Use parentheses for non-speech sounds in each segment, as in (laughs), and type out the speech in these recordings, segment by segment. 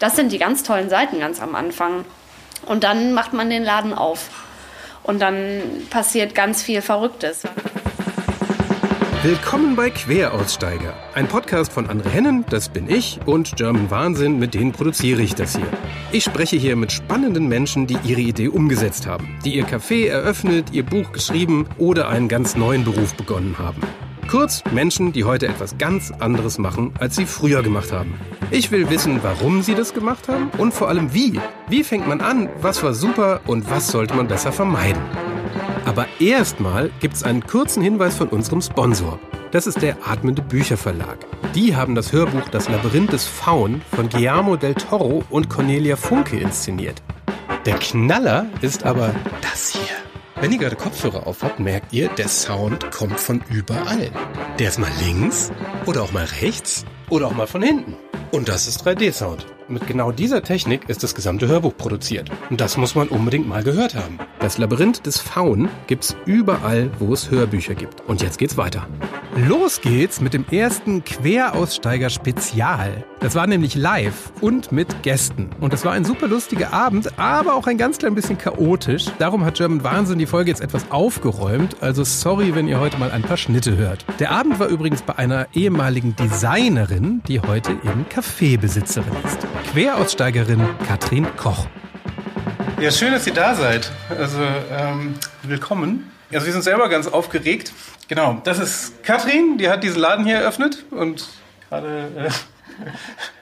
Das sind die ganz tollen Seiten ganz am Anfang. Und dann macht man den Laden auf. Und dann passiert ganz viel Verrücktes. Willkommen bei Queraussteiger, ein Podcast von Andre Hennen, das bin ich, und German Wahnsinn, mit denen produziere ich das hier. Ich spreche hier mit spannenden Menschen, die ihre Idee umgesetzt haben, die ihr Café eröffnet, ihr Buch geschrieben oder einen ganz neuen Beruf begonnen haben. Kurz Menschen, die heute etwas ganz anderes machen, als sie früher gemacht haben. Ich will wissen, warum sie das gemacht haben und vor allem wie. Wie fängt man an, was war super und was sollte man besser vermeiden. Aber erstmal gibt es einen kurzen Hinweis von unserem Sponsor. Das ist der Atmende Bücherverlag. Die haben das Hörbuch Das Labyrinth des Faun von Guillermo del Toro und Cornelia Funke inszeniert. Der Knaller ist aber das hier. Wenn ihr gerade Kopfhörer auf habt, merkt ihr, der Sound kommt von überall. Der ist mal links oder auch mal rechts oder auch mal von hinten. Und das ist 3D-Sound. Mit genau dieser Technik ist das gesamte Hörbuch produziert. Und das muss man unbedingt mal gehört haben. Das Labyrinth des Faun gibt's überall, wo es Hörbücher gibt. Und jetzt geht's weiter. Los geht's mit dem ersten Queraussteiger-Spezial. Das war nämlich live und mit Gästen. Und es war ein super lustiger Abend, aber auch ein ganz klein bisschen chaotisch. Darum hat German Wahnsinn die Folge jetzt etwas aufgeräumt. Also sorry, wenn ihr heute mal ein paar Schnitte hört. Der Abend war übrigens bei einer ehemaligen Designerin, die heute eben Kaffeebesitzerin ist. Queraussteigerin Katrin Koch. Ja, schön, dass ihr da seid. Also, ähm, willkommen. Also, wir sind selber ganz aufgeregt. Genau, das ist Katrin, die hat diesen Laden hier eröffnet und gerade. Äh,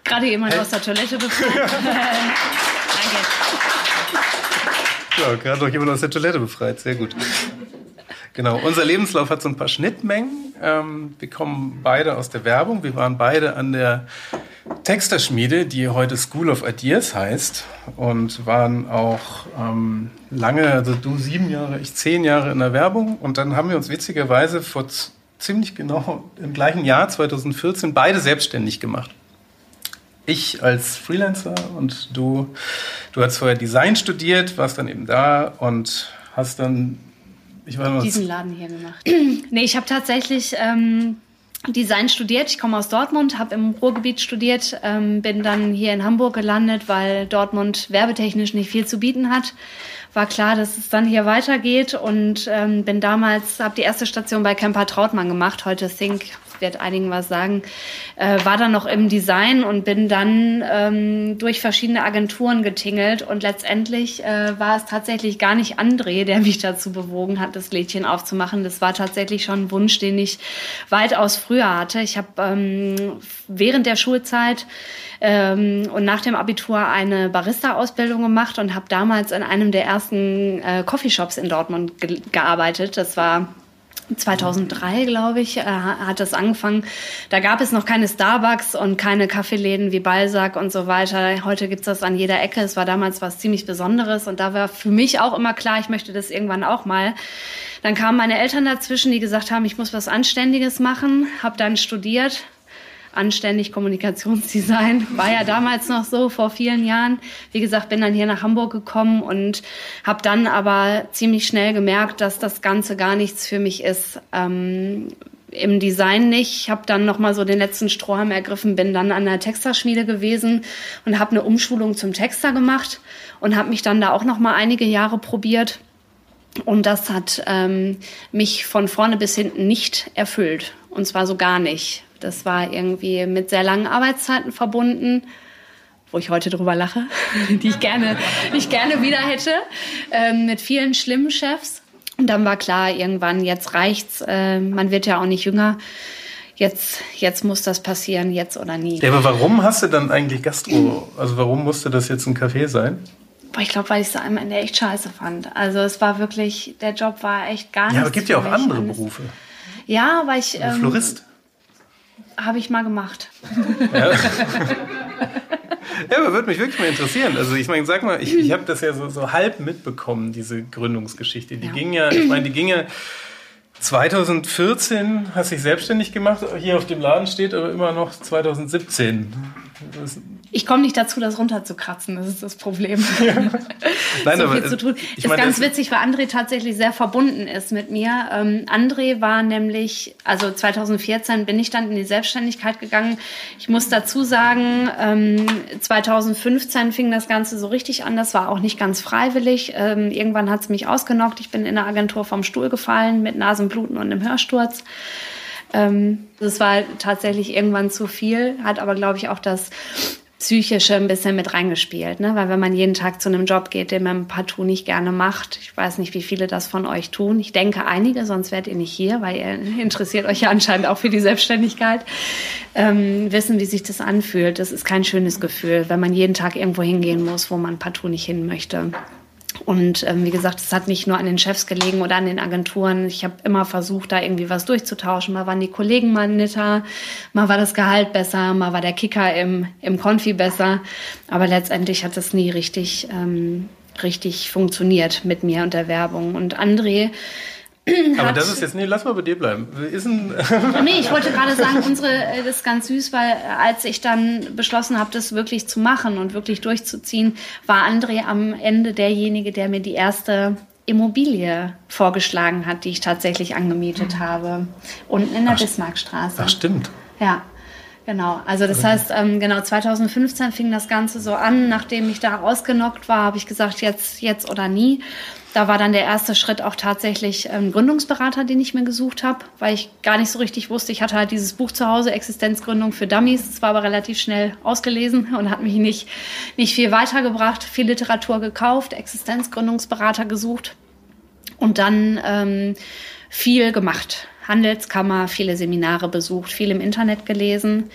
gerade jemand hey. aus der Toilette befreit. (laughs) Danke. Ja, gerade noch jemand aus der Toilette befreit. Sehr gut. Genau, unser Lebenslauf hat so ein paar Schnittmengen. Ähm, wir kommen beide aus der Werbung. Wir waren beide an der Texterschmiede, die heute School of Ideas heißt und waren auch ähm, lange, also du sieben Jahre, ich zehn Jahre in der Werbung und dann haben wir uns witzigerweise vor ziemlich genau im gleichen Jahr 2014 beide selbstständig gemacht. Ich als Freelancer und du, du hast vorher Design studiert, warst dann eben da und hast dann ich weiß, diesen Laden hier gemacht. (clears throat) nee, ich habe tatsächlich ähm, Design studiert. Ich komme aus Dortmund, habe im Ruhrgebiet studiert, ähm, bin dann hier in Hamburg gelandet, weil Dortmund werbetechnisch nicht viel zu bieten hat. War klar, dass es dann hier weitergeht und ähm, bin damals, habe die erste Station bei Camper Trautmann gemacht, heute Think wird einigen was sagen, äh, war dann noch im Design und bin dann ähm, durch verschiedene Agenturen getingelt und letztendlich äh, war es tatsächlich gar nicht André, der mich dazu bewogen hat, das Glädchen aufzumachen. Das war tatsächlich schon ein Wunsch, den ich weitaus früher hatte. Ich habe ähm, während der Schulzeit ähm, und nach dem Abitur eine Barista-Ausbildung gemacht und habe damals in einem der ersten äh, Coffeeshops in Dortmund ge gearbeitet. Das war 2003, glaube ich, äh, hat das angefangen. Da gab es noch keine Starbucks und keine Kaffeeläden wie Balzac und so weiter. Heute gibt's das an jeder Ecke. Es war damals was ziemlich Besonderes und da war für mich auch immer klar, ich möchte das irgendwann auch mal. Dann kamen meine Eltern dazwischen, die gesagt haben, ich muss was Anständiges machen, habe dann studiert, anständig Kommunikationsdesign. War ja damals noch so, vor vielen Jahren. Wie gesagt, bin dann hier nach Hamburg gekommen und habe dann aber ziemlich schnell gemerkt, dass das Ganze gar nichts für mich ist. Ähm, im Design nicht. Ich habe dann noch mal so den letzten Strohhalm ergriffen, bin dann an der Texterschmiede gewesen und habe eine Umschulung zum Texter gemacht und habe mich dann da auch noch mal einige Jahre probiert. Und das hat ähm, mich von vorne bis hinten nicht erfüllt. Und zwar so gar nicht. Das war irgendwie mit sehr langen Arbeitszeiten verbunden, wo ich heute drüber lache, (laughs) die ich gerne, die ich gerne wieder hätte, äh, mit vielen schlimmen Chefs. Und dann war klar, irgendwann, jetzt reicht's, äh, man wird ja auch nicht jünger. Jetzt, jetzt muss das passieren, jetzt oder nie. Ja, aber warum hast du dann eigentlich Gastro? Also warum musste das jetzt ein Café sein? Boah, ich glaube, weil ich es am Ende echt scheiße fand. Also es war wirklich, der Job war echt gar nicht. Ja, aber es gibt ja auch andere Berufe. Ja, weil ich. Ähm, Florist. Habe ich mal gemacht. Ja. ja, aber würde mich wirklich mal interessieren. Also ich meine, sag mal, ich, ich habe das ja so, so halb mitbekommen, diese Gründungsgeschichte. Die ja. ging ja, ich meine, die ging ja 2014, hast dich selbstständig gemacht. Hier auf dem Laden steht aber immer noch 2017. ich komme nicht dazu, das runterzukratzen, das ist das Problem. (laughs) Ja. Nein, so aber, viel zu tun. Ist meine, ganz witzig, weil André tatsächlich sehr verbunden ist mit mir. Ähm, André war nämlich, also 2014 bin ich dann in die Selbstständigkeit gegangen. Ich muss dazu sagen, ähm, 2015 fing das Ganze so richtig an. Das war auch nicht ganz freiwillig. Ähm, irgendwann hat es mich ausgenockt. Ich bin in der Agentur vom Stuhl gefallen mit Nasenbluten und einem Hörsturz. Ähm, das war tatsächlich irgendwann zu viel, hat aber, glaube ich, auch das Psychische ein bisschen mit reingespielt, ne? Weil wenn man jeden Tag zu einem Job geht, den man partout nicht gerne macht, ich weiß nicht, wie viele das von euch tun. Ich denke einige, sonst wärt ihr nicht hier, weil ihr (laughs) interessiert euch ja anscheinend auch für die Selbstständigkeit. Ähm, wissen, wie sich das anfühlt. Das ist kein schönes Gefühl, wenn man jeden Tag irgendwo hingehen muss, wo man partout nicht hin möchte. Und ähm, wie gesagt, es hat nicht nur an den Chefs gelegen oder an den Agenturen. Ich habe immer versucht, da irgendwie was durchzutauschen. Mal waren die Kollegen mal netter, mal war das Gehalt besser, mal war der Kicker im, im Konfi besser. Aber letztendlich hat es nie richtig, ähm, richtig funktioniert mit mir und der Werbung. Und André (clears throat) aber das ist jetzt, nee, lass mal bei dir bleiben. Ist ein (laughs) nee, ich wollte gerade sagen, (laughs) unsere, äh, das ist ganz süß, weil äh, als ich dann beschlossen habe, das wirklich zu machen und wirklich durchzuziehen, war André am Ende derjenige, der mir die erste Immobilie vorgeschlagen hat, die ich tatsächlich angemietet mhm. habe. Unten in der ach, Bismarckstraße. Ach, stimmt. Ja. Genau, also das heißt, ähm, genau 2015 fing das Ganze so an. Nachdem ich da ausgenockt war, habe ich gesagt, jetzt, jetzt oder nie. Da war dann der erste Schritt auch tatsächlich ähm, Gründungsberater, den ich mir gesucht habe, weil ich gar nicht so richtig wusste. Ich hatte halt dieses Buch zu Hause, Existenzgründung für Dummies. Es war aber relativ schnell ausgelesen (laughs) und hat mich nicht, nicht viel weitergebracht. Viel Literatur gekauft, Existenzgründungsberater gesucht und dann ähm, viel gemacht. Handelskammer, viele Seminare besucht, viel im Internet gelesen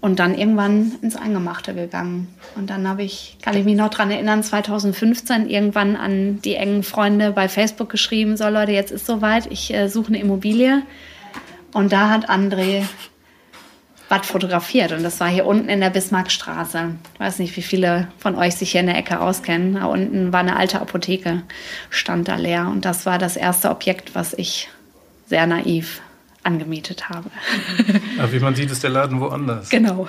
und dann irgendwann ins Eingemachte gegangen. Und dann habe ich, kann ich mich noch dran erinnern, 2015 irgendwann an die engen Freunde bei Facebook geschrieben, so Leute, jetzt ist soweit, ich äh, suche eine Immobilie. Und da hat André was fotografiert. Und das war hier unten in der Bismarckstraße. Ich weiß nicht, wie viele von euch sich hier in der Ecke auskennen. Da unten war eine alte Apotheke, stand da leer. Und das war das erste Objekt, was ich sehr naiv angemietet habe. (laughs) Aber wie man sieht, ist der Laden woanders. Genau.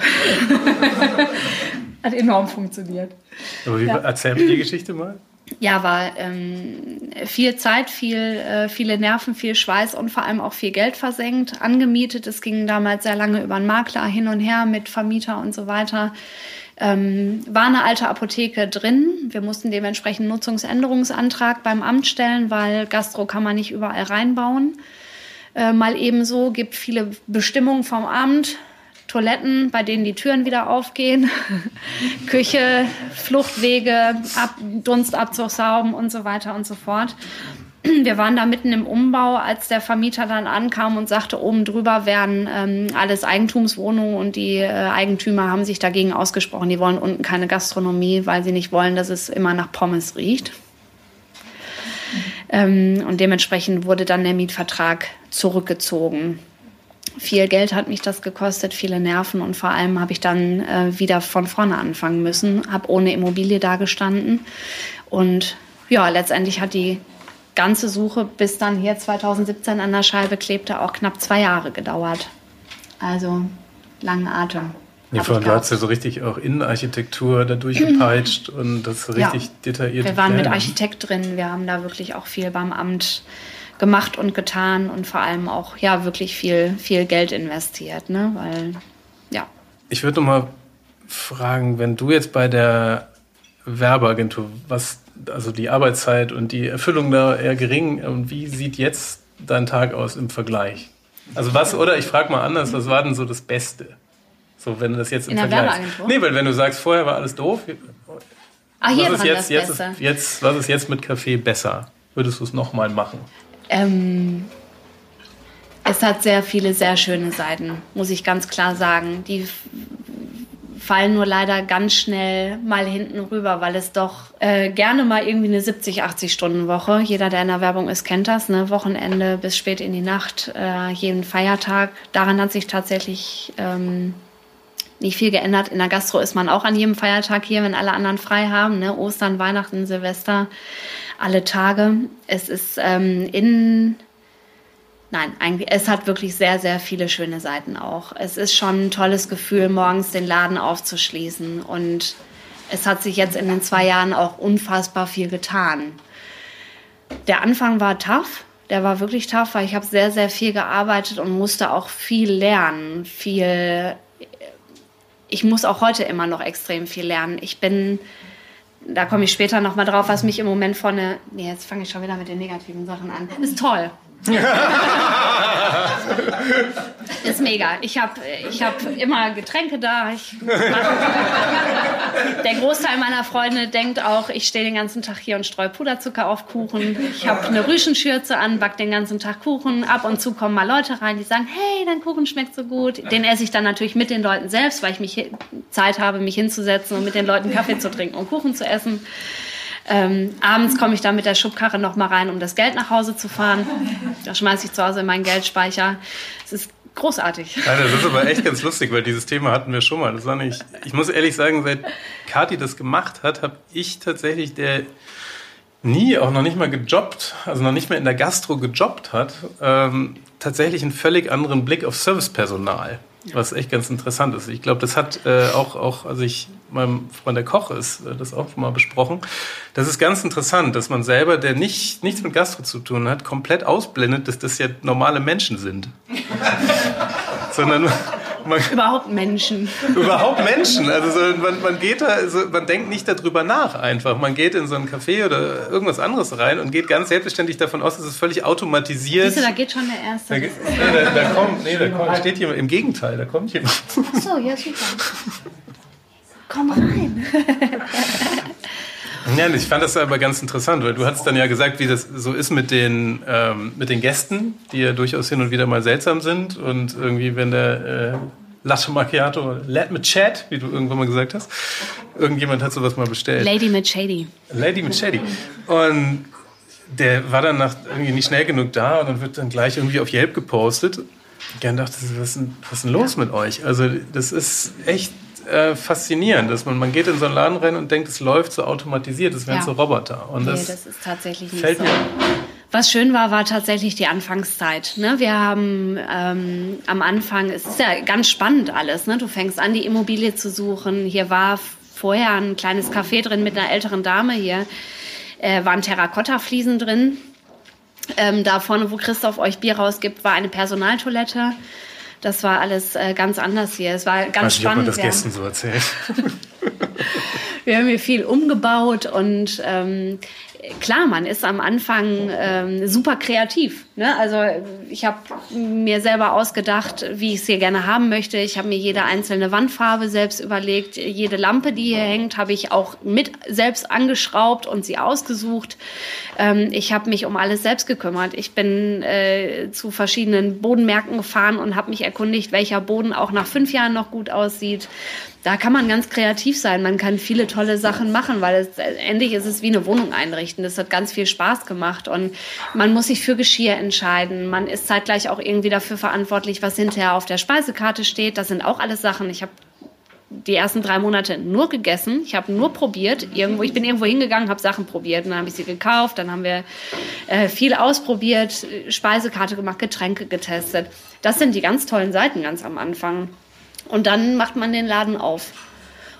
(laughs) Hat enorm funktioniert. Aber wie, ja. erzähl mir die Geschichte mal. Ja, war ähm, viel Zeit, viel, äh, viele Nerven, viel Schweiß und vor allem auch viel Geld versenkt, angemietet. Es ging damals sehr lange über einen Makler hin und her mit Vermieter und so weiter. Ähm, war eine alte Apotheke drin. Wir mussten dementsprechend einen Nutzungsänderungsantrag beim Amt stellen, weil Gastro kann man nicht überall reinbauen äh, mal ebenso. Gibt viele Bestimmungen vom Amt. Toiletten, bei denen die Türen wieder aufgehen, (laughs) Küche, Fluchtwege, Ab Dunstabzugsauben und so weiter und so fort. (clears throat) Wir waren da mitten im Umbau, als der Vermieter dann ankam und sagte, oben drüber wären ähm, alles Eigentumswohnungen und die äh, Eigentümer haben sich dagegen ausgesprochen. Die wollen unten keine Gastronomie, weil sie nicht wollen, dass es immer nach Pommes riecht. Ähm, und dementsprechend wurde dann der Mietvertrag zurückgezogen. Viel Geld hat mich das gekostet, viele Nerven und vor allem habe ich dann äh, wieder von vorne anfangen müssen, habe ohne Immobilie dagestanden und ja, letztendlich hat die ganze Suche bis dann hier 2017 an der Scheibe klebte auch knapp zwei Jahre gedauert. Also langen Atem. Ja, vor allem, du hast ja so richtig auch Innenarchitektur da durchgepeitscht (clears throat) und das so richtig ja. detailliert. Wir waren Pläne. mit Architekt drin, wir haben da wirklich auch viel beim Amt gemacht und getan und vor allem auch ja wirklich viel, viel Geld investiert, ne? Weil, ja. Ich würde noch mal fragen, wenn du jetzt bei der Werbeagentur, was, also die Arbeitszeit und die Erfüllung da eher gering, und wie sieht jetzt dein Tag aus im Vergleich? Also was, oder ich frage mal anders, was war denn so das Beste? So, wenn du das jetzt im In der Vergleich. Werbeagentur? Nee, weil wenn du sagst, vorher war alles doof. Ah, hier was ist jetzt, das jetzt, ist, jetzt, was ist jetzt mit Kaffee besser? Würdest du es nochmal machen? Ähm, es hat sehr viele sehr schöne Seiten, muss ich ganz klar sagen. Die fallen nur leider ganz schnell mal hinten rüber, weil es doch äh, gerne mal irgendwie eine 70, 80 Stunden Woche. Jeder, der in der Werbung ist, kennt das. Ne? Wochenende bis spät in die Nacht, äh, jeden Feiertag. Daran hat sich tatsächlich ähm, nicht viel geändert. In der Gastro ist man auch an jedem Feiertag hier, wenn alle anderen frei haben. Ne? Ostern, Weihnachten, Silvester, alle Tage. Es ist ähm, in Nein, eigentlich, es hat wirklich sehr, sehr viele schöne Seiten auch. Es ist schon ein tolles Gefühl, morgens den Laden aufzuschließen. Und es hat sich jetzt in den zwei Jahren auch unfassbar viel getan. Der Anfang war tough. Der war wirklich tough, weil ich habe sehr, sehr viel gearbeitet und musste auch viel lernen. Viel. Ich muss auch heute immer noch extrem viel lernen. Ich bin da komme ich später nochmal drauf, was mich im Moment vorne. Nee, jetzt fange ich schon wieder mit den negativen Sachen an. Ist toll. (laughs) ist mega. Ich habe ich hab immer Getränke da. Der Großteil meiner Freunde denkt auch, ich stehe den ganzen Tag hier und streue Puderzucker auf Kuchen. Ich habe eine Rüschenschürze an, back den ganzen Tag Kuchen. Ab und zu kommen mal Leute rein, die sagen, hey, dein Kuchen schmeckt so gut. Den esse ich dann natürlich mit den Leuten selbst, weil ich mich Zeit habe, mich hinzusetzen und mit den Leuten Kaffee zu trinken und Kuchen zu essen. Ähm, abends komme ich dann mit der Schubkarre noch mal rein, um das Geld nach Hause zu fahren. Da schmeiße ich zu Hause in meinen Geldspeicher. Es ist großartig. Ja, das ist aber echt ganz lustig, weil dieses Thema hatten wir schon mal. Das war nicht, ich muss ehrlich sagen, seit Kathi das gemacht hat, habe ich tatsächlich, der nie, auch noch nicht mal gejobbt, also noch nicht mehr in der Gastro gejobbt hat, ähm, tatsächlich einen völlig anderen Blick auf Servicepersonal. Was echt ganz interessant ist. Ich glaube, das hat äh, auch, auch, also ich, meinem Freund der Koch ist äh, das auch schon mal besprochen. Das ist ganz interessant, dass man selber, der nicht, nichts mit Gastro zu tun hat, komplett ausblendet, dass das ja normale Menschen sind. (laughs) Sondern man, überhaupt Menschen. Überhaupt Menschen. Also so, man, man geht da, also man denkt nicht darüber nach einfach. Man geht in so ein Café oder irgendwas anderes rein und geht ganz selbstverständlich davon aus, dass es völlig automatisiert. Siehst du, da geht schon der Erste. Da, geht, nee, da, da, kommt, nee, da kommt, steht jemand, im Gegenteil, da kommt jemand. Ach so, ja, super. Komm rein. (laughs) (laughs) Ja, ich fand das aber ganz interessant, weil du hast dann ja gesagt, wie das so ist mit den, ähm, mit den Gästen, die ja durchaus hin und wieder mal seltsam sind. Und irgendwie, wenn der äh, Latte Macchiato, Let me chat, wie du irgendwann mal gesagt hast, irgendjemand hat sowas mal bestellt. Lady mit Shady. Lady mit Shady. Und der war dann nach, irgendwie nicht schnell genug da und dann wird dann gleich irgendwie auf Yelp gepostet. Ich dachte, was ist denn, was ist denn los mit euch? Also das ist echt äh, faszinierend, dass man, man geht in so einen Laden rein und denkt, es läuft so automatisiert, es wären ja. so Roboter. Und nee, das, das ist tatsächlich nicht so. Was schön war, war tatsächlich die Anfangszeit. Ne? Wir haben ähm, am Anfang, es ist ja ganz spannend alles. Ne? Du fängst an, die Immobilie zu suchen. Hier war vorher ein kleines Café drin mit einer älteren Dame. Hier äh, waren Terrakotta-Fliesen drin. Ähm, da vorne, wo Christoph euch Bier rausgibt, war eine Personaltoilette. Das war alles äh, ganz anders hier. Es war ganz ich weiß spannend. Nicht, ob man das Gästen so erzählt. (laughs) (laughs) wir haben hier viel umgebaut und ähm, klar, man ist am Anfang ähm, super kreativ. Ne? Also ich habe mir selber ausgedacht, wie ich es hier gerne haben möchte. Ich habe mir jede einzelne Wandfarbe selbst überlegt. Jede Lampe, die hier hängt, habe ich auch mit selbst angeschraubt und sie ausgesucht. Ähm, ich habe mich um alles selbst gekümmert. Ich bin äh, zu verschiedenen Bodenmärkten gefahren und habe mich erkundigt, welcher Boden auch nach fünf Jahren noch gut aussieht da kann man ganz kreativ sein. Man kann viele tolle Sachen machen, weil es, endlich ist es wie eine Wohnung einrichten. Das hat ganz viel Spaß gemacht und man muss sich für Geschirr entscheiden. Man ist zeitgleich auch irgendwie dafür verantwortlich, was hinterher auf der Speisekarte steht. Das sind auch alles Sachen. Ich habe die ersten drei Monate nur gegessen. Ich habe nur probiert. Irgendwo, ich bin irgendwo hingegangen, habe Sachen probiert. Dann habe ich sie gekauft. Dann haben wir äh, viel ausprobiert, Speisekarte gemacht, Getränke getestet. Das sind die ganz tollen Seiten ganz am Anfang. Und dann macht man den Laden auf.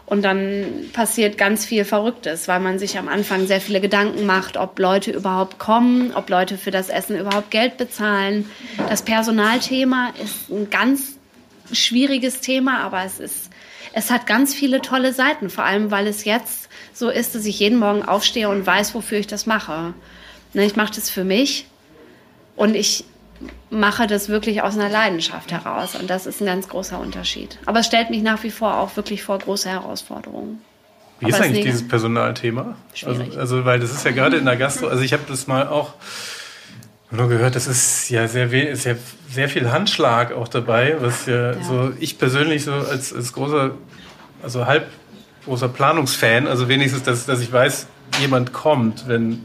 Und dann passiert ganz viel Verrücktes, weil man sich am Anfang sehr viele Gedanken macht, ob Leute überhaupt kommen, ob Leute für das Essen überhaupt Geld bezahlen. Das Personalthema ist ein ganz schwieriges Thema, aber es ist, es hat ganz viele tolle Seiten, vor allem weil es jetzt so ist, dass ich jeden Morgen aufstehe und weiß, wofür ich das mache. Ne, ich mache das für mich und ich mache das wirklich aus einer Leidenschaft heraus. Und das ist ein ganz großer Unterschied. Aber es stellt mich nach wie vor auch wirklich vor große Herausforderungen. Wie ist eigentlich dieses Personalthema? Also, also, weil das ist ja gerade in der Gastro, also ich habe das mal auch nur gehört, das ist ja sehr, ist ja sehr viel Handschlag auch dabei, was ja, ja. so ich persönlich so als, als großer, also halb großer Planungsfan, also wenigstens, dass, dass ich weiß, jemand kommt, wenn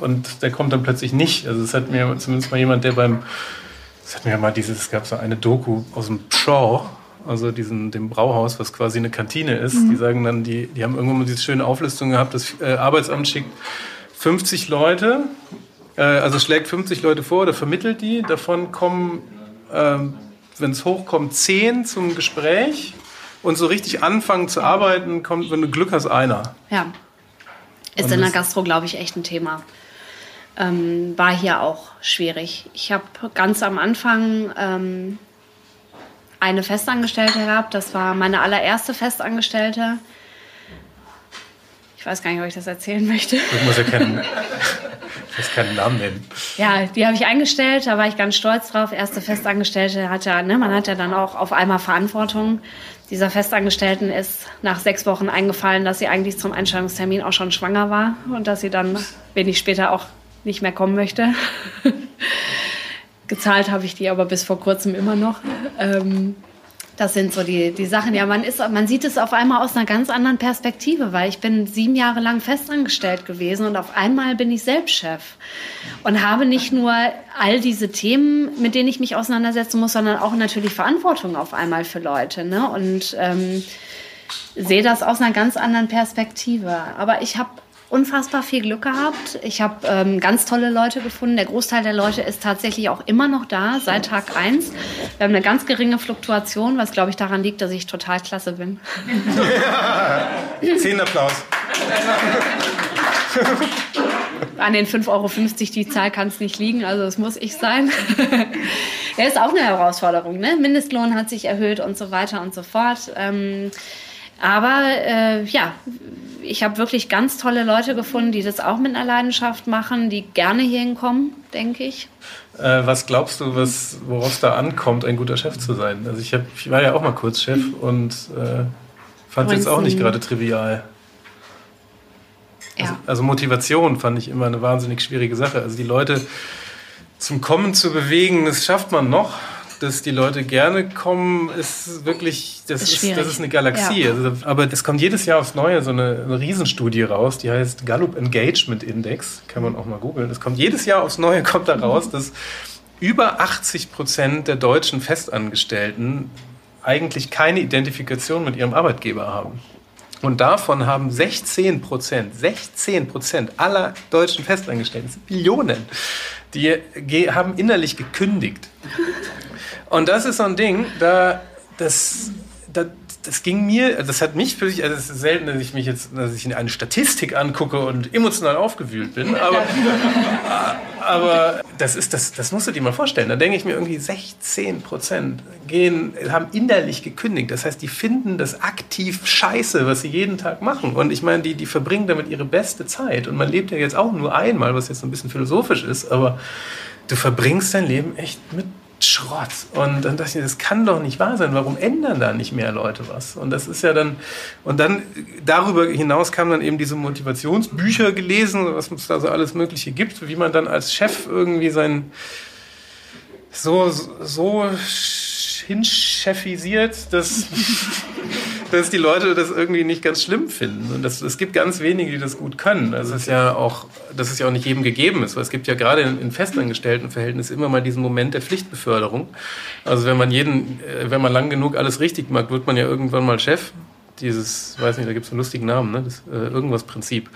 und der kommt dann plötzlich nicht. Also es hat mir zumindest mal jemand, der beim, es hat mir mal dieses, es gab so eine Doku aus dem Shaw, also diesen, dem Brauhaus, was quasi eine Kantine ist. Mhm. Die sagen dann, die, die haben irgendwann mal diese schöne Auflistung gehabt, das äh, Arbeitsamt schickt 50 Leute Äh, also schlägt 50 Leute vor oder vermittelt die. Davon kommen, ähm, wenn es hochkommt, 10 zum Gespräch. Und so richtig anfangen zu arbeiten, kommt, wenn du Glück hast, einer. Ja. Ist in der Gastro, glaube ich, echt ein Thema. Ähm, war hier auch schwierig. Ich habe ganz am Anfang ähm, eine Festangestellte gehabt. Das war meine allererste Festangestellte. Ich weiß gar nicht, ob ich das erzählen möchte. Ich muss ja keinen, (laughs) ich keinen Namen nennen. Ja, die habe ich eingestellt. Da war ich ganz stolz drauf. Erste Festangestellte hat ja, ne, man hat ja dann auch auf einmal Verantwortung. Dieser Festangestellten ist nach sechs Wochen eingefallen, dass sie eigentlich zum Einstellungstermin auch schon schwanger war und dass sie dann wenig später auch nicht mehr kommen möchte. (laughs) Gezahlt habe ich die aber bis vor kurzem immer noch. Ähm, das sind so die, die Sachen. Ja, man, ist, man sieht es auf einmal aus einer ganz anderen Perspektive, weil ich bin sieben Jahre lang festangestellt gewesen und auf einmal bin ich Selbstchef und habe nicht nur all diese Themen, mit denen ich mich auseinandersetzen muss, sondern auch natürlich Verantwortung auf einmal für Leute. Ne? Und ähm, sehe das aus einer ganz anderen Perspektive. Aber ich habe unfassbar viel Glück gehabt. Ich habe ähm, ganz tolle Leute gefunden. Der Großteil der Leute ist tatsächlich auch immer noch da, seit Tag 1. Wir haben eine ganz geringe Fluktuation, was, glaube ich, daran liegt, dass ich total klasse bin. Ja. (laughs) Zehn Applaus. An den 5,50 Euro die Zahl kann es nicht liegen, also es muss ich sein. (laughs) ja, ist auch eine Herausforderung. Ne? Mindestlohn hat sich erhöht und so weiter und so fort. Ähm, aber äh, ja, ich habe wirklich ganz tolle Leute gefunden, die das auch mit einer Leidenschaft machen, die gerne hierhin kommen, denke ich. Äh, was glaubst du, worauf es da ankommt, ein guter Chef zu sein? Also ich, hab, ich war ja auch mal kurz Chef und äh, fand es jetzt auch nicht gerade trivial. Ja. Also, also Motivation fand ich immer eine wahnsinnig schwierige Sache. Also die Leute zum Kommen zu bewegen, das schafft man noch dass die Leute gerne kommen, ist wirklich, das ist, ist das ist eine Galaxie. Ja. Also, aber es kommt jedes Jahr aufs Neue so eine, eine Riesenstudie raus, die heißt Gallup Engagement Index, kann man auch mal googeln. Es kommt jedes Jahr aufs Neue, kommt da raus, dass über 80 Prozent der deutschen Festangestellten eigentlich keine Identifikation mit ihrem Arbeitgeber haben. Und davon haben 16 Prozent, 16 Prozent aller deutschen Festangestellten, das sind Billionen, die haben innerlich gekündigt. Und das ist so ein Ding, da, das, da, das ging mir, das hat mich für sich, also es ist selten, dass ich mich jetzt, dass ich in eine Statistik angucke und emotional aufgewühlt bin, (laughs) aber, aber das ist, das, das musst du dir mal vorstellen. Da denke ich mir irgendwie 16 Prozent gehen, haben innerlich gekündigt. Das heißt, die finden das aktiv scheiße, was sie jeden Tag machen. Und ich meine, die, die verbringen damit ihre beste Zeit. Und man lebt ja jetzt auch nur einmal, was jetzt ein bisschen philosophisch ist, aber du verbringst dein Leben echt mit Schrott. Und dann dachte ich, das kann doch nicht wahr sein. Warum ändern da nicht mehr Leute was? Und das ist ja dann, und dann darüber hinaus kamen dann eben diese Motivationsbücher gelesen, was es da so alles Mögliche gibt, wie man dann als Chef irgendwie sein, so, so hinchefisiert, dass, (laughs) dass die Leute das irgendwie nicht ganz schlimm finden. Und das, es gibt ganz wenige, die das gut können. Das ist ja auch, dass es ja auch nicht jedem gegeben ist, weil es gibt ja gerade in, in festangestellten Verhältnissen immer mal diesen Moment der Pflichtbeförderung. Also wenn man jeden, äh, wenn man lang genug alles richtig macht, wird man ja irgendwann mal Chef dieses, weiß nicht, da gibt es einen lustigen Namen, ne? Das, äh, irgendwas Prinzip.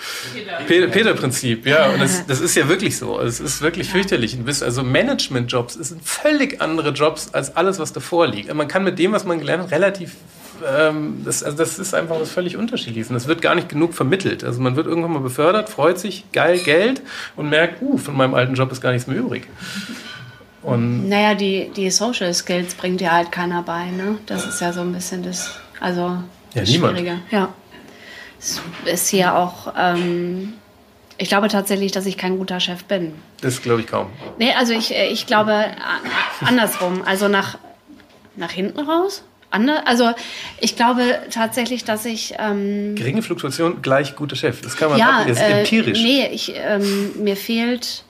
Peter-Prinzip, ja. Und das, das ist ja wirklich so. Es ist wirklich fürchterlich. Also Management-Jobs sind völlig andere Jobs als alles, was davor liegt. Man kann mit dem, was man gelernt hat, relativ ähm, das, also das ist einfach was völlig unterschiedliches. Und das wird gar nicht genug vermittelt. Also man wird irgendwann mal befördert, freut sich, geil Geld und merkt, uh, von meinem alten Job ist gar nichts mehr übrig. Und naja, die, die Social Skills bringt ja halt keiner bei. Ne? Das ist ja so ein bisschen das. Also ja, niemand. schwieriger. Ja. Es ist hier auch. Ähm, ich glaube tatsächlich, dass ich kein guter Chef bin. Das glaube ich kaum. Nee, also ich, äh, ich glaube äh, andersrum. Also nach, nach hinten raus. Also ich glaube tatsächlich, dass ich... Ähm, Geringe Fluktuation gleich guter Chef. Das kann man ja, ab, das ist äh, empirisch. Nee, ich, ähm, mir fehlt...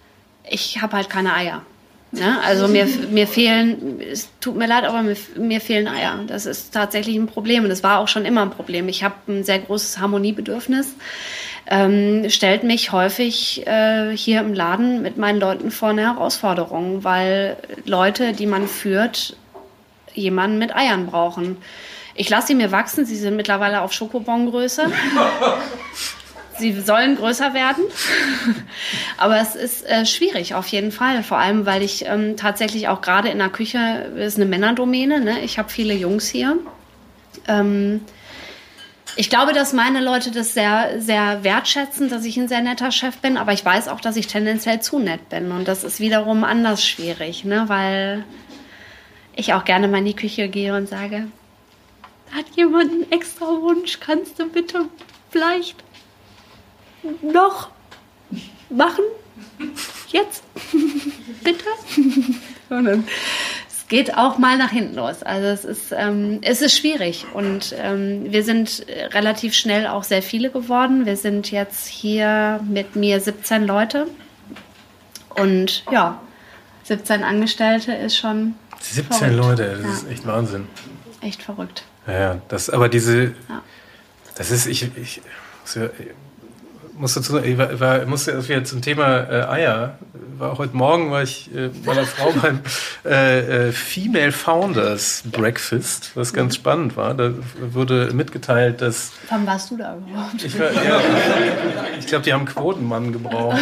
Ich habe halt keine Eier. Ne? Also mir, mir fehlen, es tut mir leid, aber mir, mir fehlen Eier. Das ist tatsächlich ein Problem und das war auch schon immer ein Problem. Ich habe ein sehr großes Harmoniebedürfnis. Ähm, stellt mich häufig äh, hier im Laden mit meinen Leuten vor eine Herausforderung, weil Leute, die man führt, jemanden mit Eiern brauchen. Ich lasse sie mir wachsen, sie sind mittlerweile auf Schokobongröße. (laughs) sie sollen größer werden. (laughs) Aber es ist äh, schwierig auf jeden Fall, vor allem weil ich ähm, tatsächlich auch gerade in der Küche ist eine Männerdomäne. Ne? Ich habe viele Jungs hier. Ähm, ich glaube, dass meine Leute das sehr, sehr wertschätzen, dass ich ein sehr netter Chef bin, aber ich weiß auch, dass ich tendenziell zu nett bin. Und das ist wiederum anders schwierig, ne? weil ich auch gerne mal in die Küche gehe und sage, hat jemand einen extra Wunsch? Kannst du bitte vielleicht noch machen? Jetzt? (laughs) bitte? Und dann geht auch mal nach hinten los. Also es ist, ähm, es ist schwierig und ähm, wir sind relativ schnell auch sehr viele geworden. Wir sind jetzt hier mit mir 17 Leute und ja, 17 Angestellte ist schon 17 verrückt. Leute, das ja. ist echt Wahnsinn. Echt verrückt. Ja, das, aber diese, ja. das ist, ich, ich, muss dazu sagen, ich war, war, musste erst wieder zum Thema äh, Eier. War heute Morgen war ich äh, meiner Frau beim äh, äh, Female Founders Breakfast, was ganz spannend war. Da wurde mitgeteilt, dass. Wann warst du da überhaupt? Ich, war, ja, ich glaube, die haben Quotenmann gebraucht. (laughs)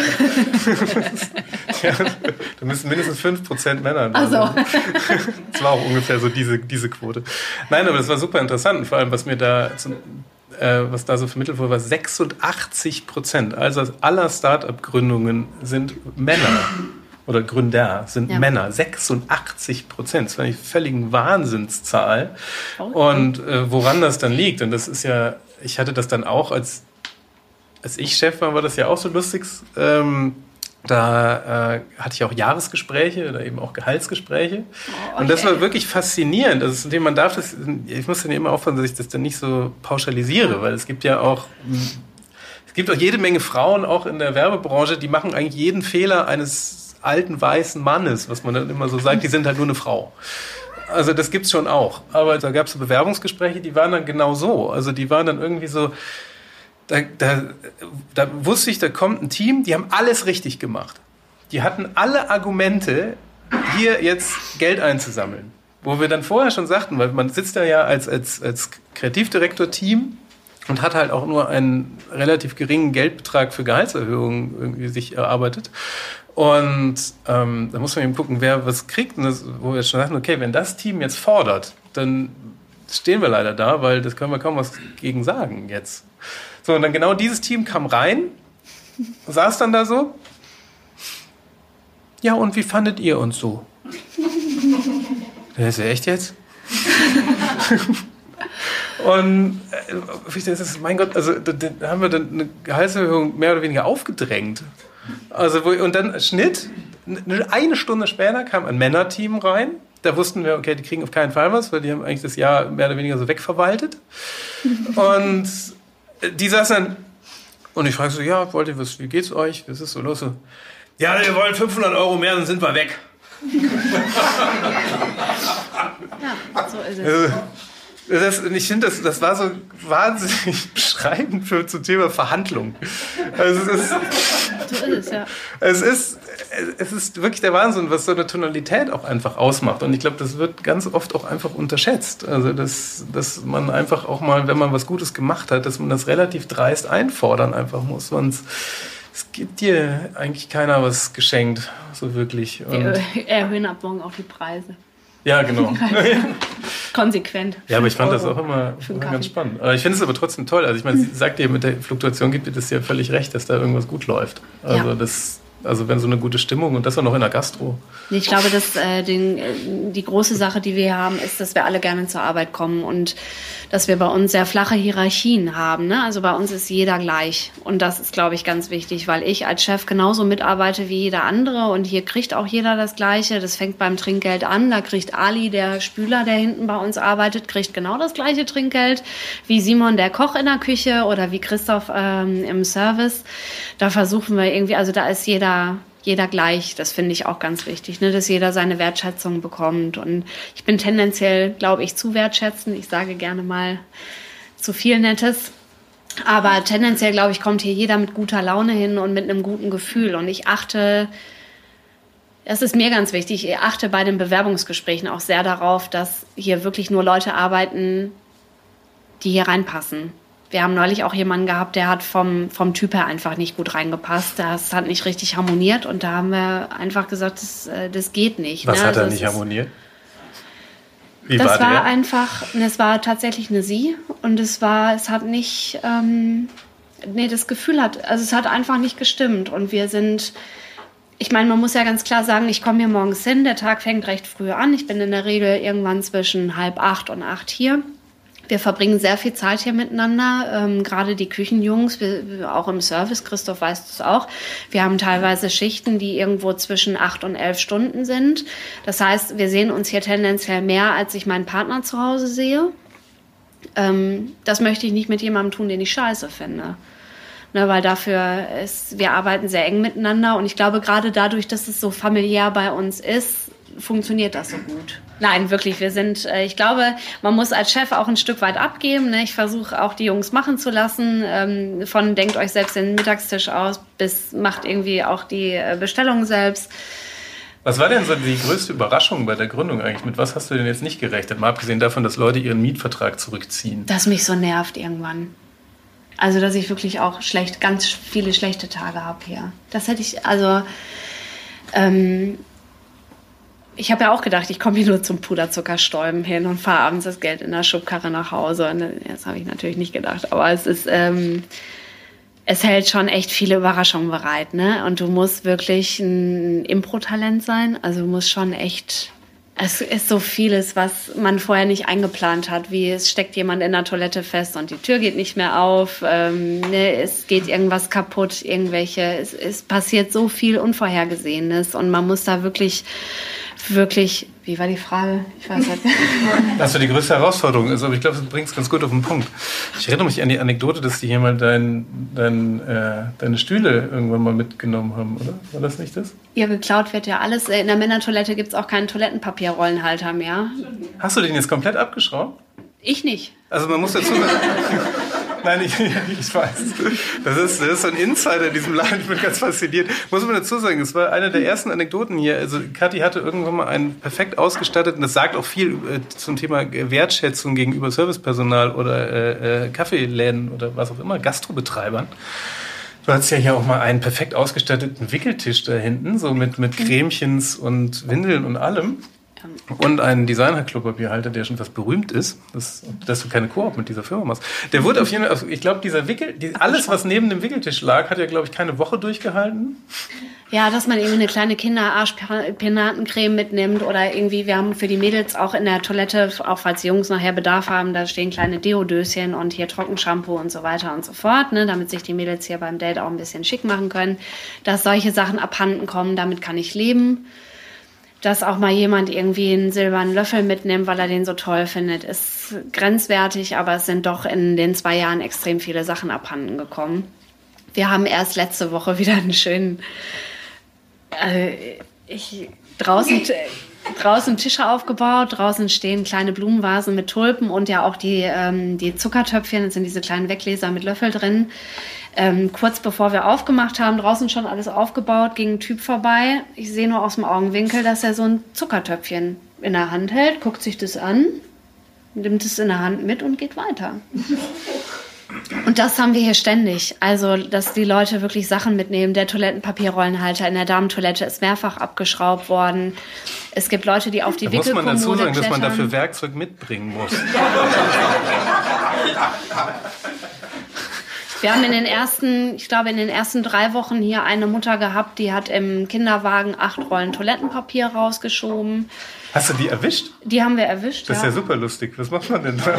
ja, da müssen mindestens 5% Männer da also. Das war auch ungefähr so diese, diese Quote. Nein, aber das war super interessant. Vor allem, was mir da zum äh, was da so vermittelt wurde, war 86 Prozent. Also aller Start-up-Gründungen sind Männer oder Gründer sind ja. Männer. 86 Prozent. Das war eine völlige Wahnsinnszahl. Und äh, woran das dann liegt, und das ist ja, ich hatte das dann auch als, als ich Chef war, war das ja auch so lustig. Ähm, da äh, hatte ich auch Jahresgespräche oder eben auch Gehaltsgespräche. Oh, Und das war wirklich faszinierend. Ist, man darf das, ich muss dann immer aufpassen, dass ich das dann nicht so pauschalisiere, weil es gibt ja auch, es gibt auch jede Menge Frauen, auch in der Werbebranche, die machen eigentlich jeden Fehler eines alten weißen Mannes, was man dann immer so sagt, die sind halt nur eine Frau. Also das gibt's schon auch. Aber da gab es so Bewerbungsgespräche, die waren dann genau so. Also die waren dann irgendwie so, da, da, da wusste ich, da kommt ein Team, die haben alles richtig gemacht. Die hatten alle Argumente, hier jetzt Geld einzusammeln. Wo wir dann vorher schon sagten, weil man sitzt da ja als, als, als Kreativdirektor-Team und hat halt auch nur einen relativ geringen Geldbetrag für Gehaltserhöhungen irgendwie sich erarbeitet. Und ähm, da muss man eben gucken, wer was kriegt. Und das, wo wir schon sagten, okay, wenn das Team jetzt fordert, dann stehen wir leider da, weil das können wir kaum was gegen sagen jetzt. So, und dann genau dieses Team kam rein, saß dann da so. Ja, und wie fandet ihr uns so? Das ist ja echt jetzt? (laughs) und äh, ich denke, mein Gott, also da, da, haben wir dann eine Gehaltserhöhung mehr oder weniger aufgedrängt. Also, wo, und dann Schnitt, eine Stunde später kam ein Männerteam rein. Da wussten wir, okay, die kriegen auf keinen Fall was, weil die haben eigentlich das Jahr mehr oder weniger so wegverwaltet. (laughs) Und die saßen dann, und ich frage so, ja, wollt ihr was, wie geht's euch? Was ist so los? So, ja, wir wollen 500 Euro mehr, dann sind wir weg. (laughs) ja, so ist es. Also, das, ich finde, das, das war so wahnsinnig (laughs) beschreibend für, zum Thema Verhandlung. Also es ist, so ist es, ja. Es ist, es ist wirklich der Wahnsinn, was so eine Tonalität auch einfach ausmacht. Und ich glaube, das wird ganz oft auch einfach unterschätzt. Also, dass, dass man einfach auch mal, wenn man was Gutes gemacht hat, dass man das relativ dreist einfordern einfach muss. Sonst es gibt dir eigentlich keiner was geschenkt, so wirklich. Und Wir (laughs) erhöhen ab morgen auch die Preise. Ja, genau. (laughs) Konsequent. Ja, aber ich fand Euro das auch immer, ganz spannend. Aber ich finde es aber trotzdem toll. Also ich meine, sie sagt dir, mit der Fluktuation gibt dir das ja völlig recht, dass da irgendwas gut läuft. Also ja. das also wenn so eine gute Stimmung und das auch noch in der Gastro. Ich glaube, dass äh, den, äh, die große Sache, die wir hier haben, ist, dass wir alle gerne zur Arbeit kommen und dass wir bei uns sehr flache Hierarchien haben. Ne? Also bei uns ist jeder gleich und das ist, glaube ich, ganz wichtig, weil ich als Chef genauso mitarbeite wie jeder andere und hier kriegt auch jeder das Gleiche. Das fängt beim Trinkgeld an. Da kriegt Ali, der Spüler, der hinten bei uns arbeitet, kriegt genau das gleiche Trinkgeld wie Simon, der Koch in der Küche oder wie Christoph ähm, im Service. Da versuchen wir irgendwie, also da ist jeder jeder, jeder gleich. Das finde ich auch ganz wichtig, ne? dass jeder seine Wertschätzung bekommt. Und ich bin tendenziell, glaube ich, zu wertschätzend. Ich sage gerne mal zu viel Nettes. Aber tendenziell, glaube ich, kommt hier jeder mit guter Laune hin und mit einem guten Gefühl. Und ich achte, das ist mir ganz wichtig, ich achte bei den Bewerbungsgesprächen auch sehr darauf, dass hier wirklich nur Leute arbeiten, die hier reinpassen. Wir haben neulich auch jemanden gehabt, der hat vom, vom Typ her einfach nicht gut reingepasst. Das hat nicht richtig harmoniert und da haben wir einfach gesagt, das, äh, das geht nicht. Was ne? hat er also nicht harmoniert? Wie das war war, einfach, es war tatsächlich eine Sie und es war, es hat nicht, ähm, nee, das Gefühl hat, also es hat einfach nicht gestimmt und wir sind, ich meine, man muss ja ganz klar sagen, ich komme hier morgens hin, der Tag fängt recht früh an, ich bin in der Regel irgendwann zwischen halb acht und acht hier. Wir verbringen sehr viel Zeit hier miteinander, ähm, gerade die Küchenjungs, wir, auch im Service, Christoph weiß das auch. Wir haben teilweise Schichten, die irgendwo zwischen acht und elf Stunden sind. Das heißt, wir sehen uns hier tendenziell mehr, als ich meinen Partner zu Hause sehe. Ähm, das möchte ich nicht mit jemandem tun, den ich scheiße finde. Ne, weil dafür ist, wir arbeiten sehr eng miteinander und ich glaube, gerade dadurch, dass es so familiär bei uns ist, funktioniert das so gut. Nein, wirklich, wir sind, äh, ich glaube, man muss als Chef auch ein Stück weit abgeben. Ne? Ich versuche auch die Jungs machen zu lassen, ähm, von denkt euch selbst den Mittagstisch aus bis macht irgendwie auch die äh, Bestellung selbst. Was war denn so die größte Überraschung bei der Gründung eigentlich? Mit was hast du denn jetzt nicht gerechnet? Mal abgesehen davon, dass Leute ihren Mietvertrag zurückziehen. Das mich so nervt irgendwann. Also, dass ich wirklich auch schlecht, ganz viele schlechte Tage habe hier. Das hätte ich, also, ähm, ich habe ja auch gedacht, ich komme hier nur zum Puderzuckerstäuben hin und fahre abends das Geld in der Schubkarre nach Hause. Und das habe ich natürlich nicht gedacht. Aber es ist, ähm, es hält schon echt viele Überraschungen bereit, ne? Und du musst wirklich ein Impro-Talent sein. Also du musst schon echt. Es ist so vieles, was man vorher nicht eingeplant hat, wie es steckt jemand in der Toilette fest und die Tür geht nicht mehr auf, ähm, ne, es geht irgendwas kaputt, irgendwelche, es, es passiert so viel Unvorhergesehenes und man muss da wirklich, wirklich, wie war die Frage? Ich weiß nicht. (laughs) Das war die größte Herausforderung. Also, aber ich glaube, du bringst ganz gut auf den Punkt. Ich erinnere mich an die Anekdote, dass die hier mal dein, dein, äh, deine Stühle irgendwann mal mitgenommen haben, oder? War das nicht das? Ja, geklaut wird ja alles. In der Männertoilette gibt es auch keinen Toilettenpapierrollenhalter mehr. Hast du den jetzt komplett abgeschraubt? Ich nicht. Also man muss dazu sagen, nein, ich, (laughs) ich weiß. Das ist, das ist so ein Insider in diesem Laden. Ich bin ganz fasziniert. Muss man dazu sagen, es war eine der ersten Anekdoten hier. Also Kathi hatte irgendwann mal einen perfekt ausgestatteten, das sagt auch viel äh, zum Thema Wertschätzung gegenüber Servicepersonal oder äh, äh, Kaffeeläden oder was auch immer, Gastrobetreibern. Du hattest ja hier auch mal einen perfekt ausgestatteten Wickeltisch da hinten, so mit, mit Cremchens und Windeln und allem. Und einen Designer-Klopapierhalter, der schon fast berühmt ist, dass, dass du keine Koop mit dieser Firma machst. Der wurde auf jeden Fall, also ich glaube, dieser Wickel, die, alles, was neben dem Wickeltisch lag, hat ja, glaube ich, keine Woche durchgehalten. Ja, dass man irgendwie eine kleine Kinderarschpenatencreme mitnimmt oder irgendwie, wir haben für die Mädels auch in der Toilette, auch falls die Jungs nachher Bedarf haben, da stehen kleine Deodöschen und hier Trockenshampoo und so weiter und so fort, ne, damit sich die Mädels hier beim Date auch ein bisschen schick machen können. Dass solche Sachen abhanden kommen, damit kann ich leben. Dass auch mal jemand irgendwie einen silbernen Löffel mitnimmt, weil er den so toll findet, ist grenzwertig, aber es sind doch in den zwei Jahren extrem viele Sachen abhanden gekommen. Wir haben erst letzte Woche wieder einen schönen äh, ich, draußen, draußen Tische aufgebaut, draußen stehen kleine Blumenvasen mit Tulpen und ja auch die, ähm, die Zuckertöpfchen, das sind diese kleinen Weggläser mit Löffel drin. Ähm, kurz bevor wir aufgemacht haben, draußen schon alles aufgebaut, ging ein Typ vorbei. Ich sehe nur aus dem Augenwinkel, dass er so ein Zuckertöpfchen in der Hand hält, guckt sich das an, nimmt es in der Hand mit und geht weiter. (laughs) Und das haben wir hier ständig. Also, dass die Leute wirklich Sachen mitnehmen. Der Toilettenpapierrollenhalter in der Damentoilette ist mehrfach abgeschraubt worden. Es gibt Leute, die auf die Da muss man dazu Wickelkommode sagen, dass man klettern. dafür Werkzeug mitbringen muss. (laughs) Wir haben in den ersten, ich glaube, in den ersten drei Wochen hier eine Mutter gehabt, die hat im Kinderwagen acht Rollen Toilettenpapier rausgeschoben. Hast du die erwischt? Die haben wir erwischt. Das ist ja super lustig. Was macht man denn da?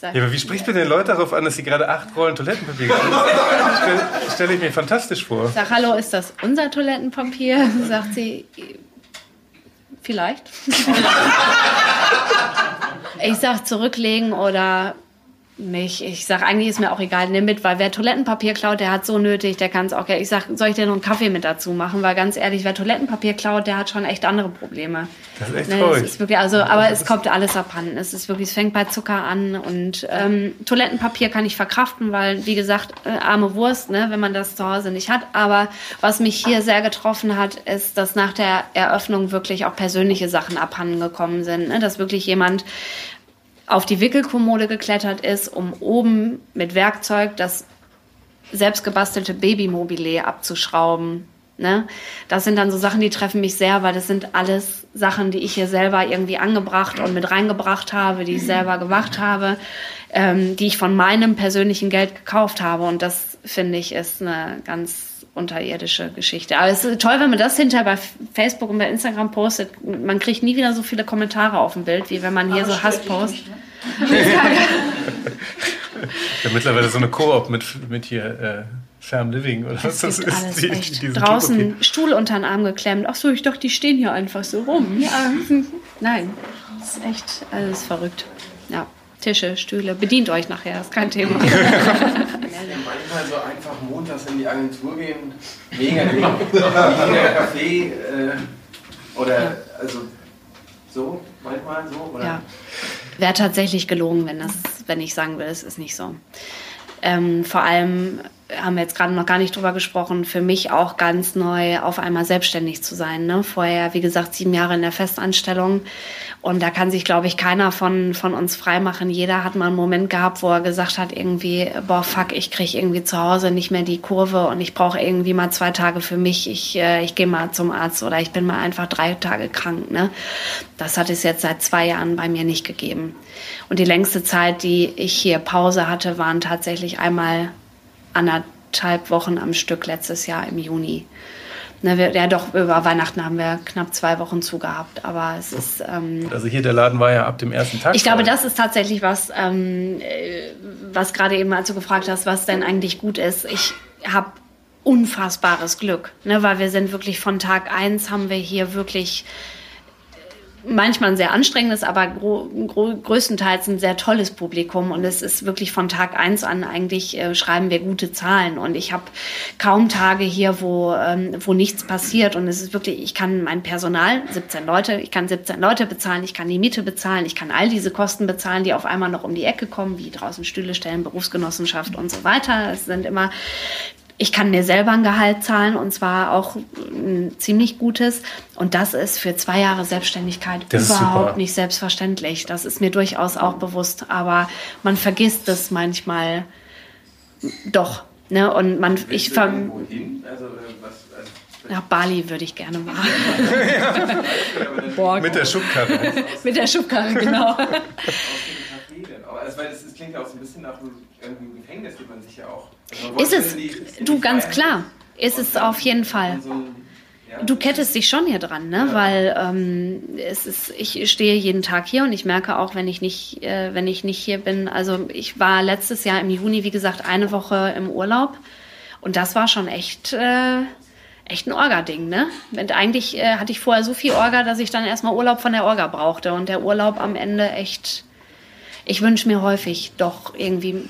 Ja, aber wie spricht man denn Leute darauf an, dass sie gerade acht Rollen Toilettenpapier haben? Stelle stell ich mir fantastisch vor. Sag, hallo, ist das unser Toilettenpapier? (laughs) Sagt sie, vielleicht. (laughs) ich sag, zurücklegen oder nicht. Ich sag, eigentlich ist mir auch egal, nimm mit, weil wer Toilettenpapier klaut, der hat so nötig, der kann es auch. Ich sag, soll ich dir noch einen Kaffee mit dazu machen? Weil ganz ehrlich, wer Toilettenpapier klaut, der hat schon echt andere Probleme. Das ist echt Ne, traurig. ist wirklich, also, aber es kommt alles abhanden. Es ist wirklich, es fängt bei Zucker an und ähm, Toilettenpapier kann ich verkraften, weil, wie gesagt, äh, arme Wurst, ne, wenn man das zu Hause nicht hat. Aber was mich hier sehr getroffen hat, ist, dass nach der Eröffnung wirklich auch persönliche Sachen abhanden gekommen sind. Ne? Dass wirklich jemand auf die Wickelkommode geklettert ist, um oben mit Werkzeug das selbstgebastelte Babymobile abzuschrauben. Ne? Das sind dann so Sachen, die treffen mich sehr, weil das sind alles Sachen, die ich hier selber irgendwie angebracht und mit reingebracht habe, die ich selber gemacht habe, ähm, die ich von meinem persönlichen Geld gekauft habe. Und das finde ich ist eine ganz unterirdische Geschichte. Aber es ist toll, wenn man das hinterher bei Facebook und bei Instagram postet. Man kriegt nie wieder so viele Kommentare auf dem Bild, wie wenn man hier Aber so Hass postet. ja, (laughs) (laughs) mittlerweile so eine Koop mit, mit hier äh, Farm Living oder was das ist. Die, die Draußen Stuhl unter den Arm geklemmt. Ach so, ich dachte, die stehen hier einfach so rum. Ja, (laughs) nein, das ist echt alles verrückt. Ja. Tische, Stühle. Bedient euch nachher, ist kein Thema. Manchmal so einfach montags in die Agentur gehen, mega Ding, mega Café äh, oder ja. also so, manchmal so. Oder? Ja. Wäre tatsächlich gelogen, wenn, das, wenn ich sagen will, es ist nicht so. Ähm, vor allem haben wir jetzt gerade noch gar nicht drüber gesprochen, für mich auch ganz neu auf einmal selbstständig zu sein. Ne? Vorher, wie gesagt, sieben Jahre in der Festanstellung. Und da kann sich, glaube ich, keiner von, von uns freimachen. Jeder hat mal einen Moment gehabt, wo er gesagt hat, irgendwie, boah, fuck, ich kriege irgendwie zu Hause nicht mehr die Kurve und ich brauche irgendwie mal zwei Tage für mich. Ich, äh, ich gehe mal zum Arzt oder ich bin mal einfach drei Tage krank. Ne? Das hat es jetzt seit zwei Jahren bei mir nicht gegeben. Und die längste Zeit, die ich hier Pause hatte, waren tatsächlich einmal anderthalb Wochen am Stück letztes Jahr im Juni. Ne, wir, ja, doch, über Weihnachten haben wir knapp zwei Wochen zugehabt, aber es ist. Ähm, also hier der Laden war ja ab dem ersten Tag. Ich glaube, das ist tatsächlich was, ähm, äh, was gerade eben, als du gefragt hast, was denn eigentlich gut ist. Ich habe unfassbares Glück, ne, weil wir sind wirklich von Tag eins haben wir hier wirklich manchmal ein sehr anstrengendes, aber größtenteils ein sehr tolles Publikum. Und es ist wirklich von Tag eins an eigentlich äh, schreiben wir gute Zahlen. Und ich habe kaum Tage hier, wo, ähm, wo nichts passiert. Und es ist wirklich, ich kann mein Personal, 17 Leute, ich kann 17 Leute bezahlen, ich kann die Miete bezahlen, ich kann all diese Kosten bezahlen, die auf einmal noch um die Ecke kommen, wie draußen Stühle stellen, Berufsgenossenschaft und so weiter. Es sind immer ich kann mir selber ein Gehalt zahlen und zwar auch ein ziemlich gutes. Und das ist für zwei Jahre Selbstständigkeit das überhaupt nicht selbstverständlich. Das ist mir durchaus auch bewusst. Aber man vergisst es manchmal doch. Ne? Und man, Willst ich fange. Also, äh, also, nach Bali würde ich gerne machen. (laughs) ja. Mit der Schubkarre. (laughs) Mit der Schubkarre, genau. (laughs) Weil es, klingt ja auch so ein bisschen nach einem Gefängnis, wie man sich ja auch ist es, du ganz klar, ist es auf jeden Fall. Du kettest dich schon hier dran, ne? Weil ähm, es ist, ich stehe jeden Tag hier und ich merke auch, wenn ich nicht, äh, wenn ich nicht hier bin. Also ich war letztes Jahr im Juni, wie gesagt, eine Woche im Urlaub und das war schon echt, äh, echt ein Orga-Ding, ne? Und eigentlich äh, hatte ich vorher so viel Orga, dass ich dann erstmal Urlaub von der Orga brauchte und der Urlaub am Ende echt. Ich wünsche mir häufig doch irgendwie.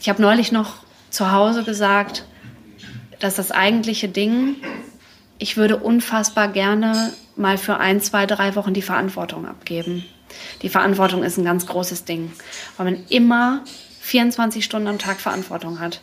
Ich habe neulich noch zu Hause gesagt, dass das eigentliche Ding, ich würde unfassbar gerne mal für ein, zwei, drei Wochen die Verantwortung abgeben. Die Verantwortung ist ein ganz großes Ding, weil man immer 24 Stunden am Tag Verantwortung hat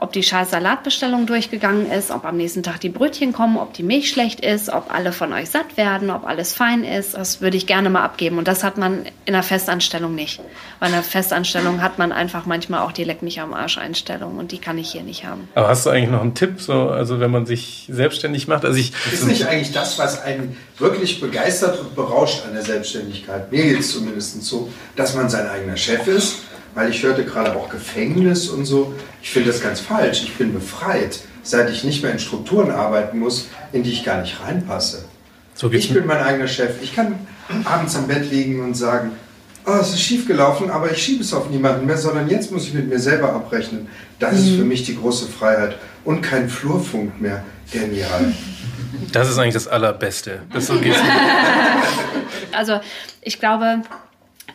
ob die scheiß Salatbestellung durchgegangen ist, ob am nächsten Tag die Brötchen kommen, ob die Milch schlecht ist, ob alle von euch satt werden, ob alles fein ist. Das würde ich gerne mal abgeben. Und das hat man in der Festanstellung nicht. Weil in der Festanstellung hat man einfach manchmal auch die Leck mich am Arsch Einstellung und die kann ich hier nicht haben. Aber hast du eigentlich noch einen Tipp, so, also wenn man sich selbstständig macht? Also ich, ist nicht eigentlich das, was einen wirklich begeistert und berauscht an der Selbstständigkeit? Mir geht es zumindest so, dass man sein eigener Chef ist weil ich hörte gerade auch Gefängnis und so. Ich finde das ganz falsch. Ich bin befreit, seit ich nicht mehr in Strukturen arbeiten muss, in die ich gar nicht reinpasse. So ich bin mein eigener Chef. Ich kann abends am Bett liegen und sagen, oh, es ist schief gelaufen, aber ich schiebe es auf niemanden mehr, sondern jetzt muss ich mit mir selber abrechnen. Das mhm. ist für mich die große Freiheit und kein Flurfunk mehr. Genial. Das ist eigentlich das Allerbeste. Das so (laughs) also ich glaube,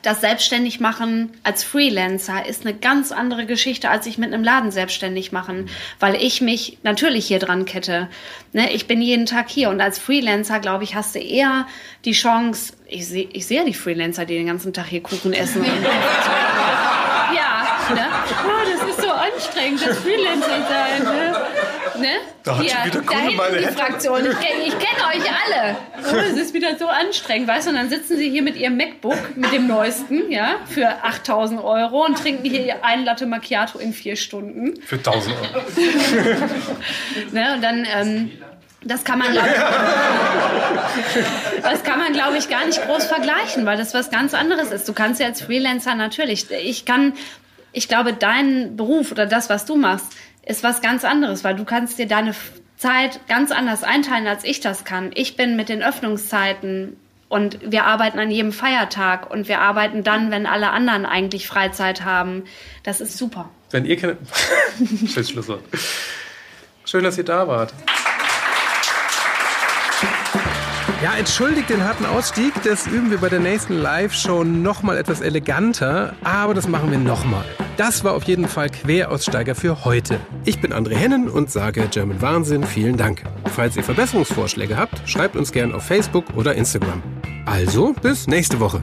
das selbstständig machen als Freelancer ist eine ganz andere Geschichte, als sich mit einem Laden selbstständig machen, weil ich mich natürlich hier dran kette. Ne, ich bin jeden Tag hier und als Freelancer, glaube ich, hast du eher die Chance, ich sehe ich seh die Freelancer, die den ganzen Tag hier Kuchen essen. (laughs) Ja, ne? oh, das ist so anstrengend, das Freelancer sein. Ne? Ne? Da hat Hier, schon wieder Kunde meine die Hände. Fraktion. Ich kenne kenn euch alle. (laughs) Oh, es ist wieder so anstrengend, weißt du? Und dann sitzen sie hier mit ihrem MacBook, mit dem neuesten, ja, für 8000 Euro und trinken hier ein Latte Macchiato in vier Stunden. Für 1000 Euro. (laughs) Ne? Und dann, ähm, das kann man, ich, das kann man, glaube ich, gar nicht groß vergleichen, weil das was ganz anderes ist. Du kannst ja als Freelancer natürlich, ich kann, ich glaube, dein Beruf oder das, was du machst, ist was ganz anderes, weil du kannst dir deine Zeit ganz anders einteilen, als ich das kann. Ich bin mit den Öffnungszeiten und wir arbeiten an jedem Feiertag und wir arbeiten dann, wenn alle anderen eigentlich Freizeit haben. Das ist super. Wenn ihr keine. (laughs) Schönes Schlusswort. Schön, dass ihr da wart. Ja, entschuldigt den harten Ausstieg. Das üben wir bei der nächsten Live-Show nochmal etwas eleganter. Aber das machen wir nochmal. Das war auf jeden Fall Queraussteiger für heute. Ich bin André Hennen und sage German Wahnsinn vielen Dank. Falls ihr Verbesserungsvorschläge habt, schreibt uns gern auf Facebook oder Instagram. Also, bis nächste Woche.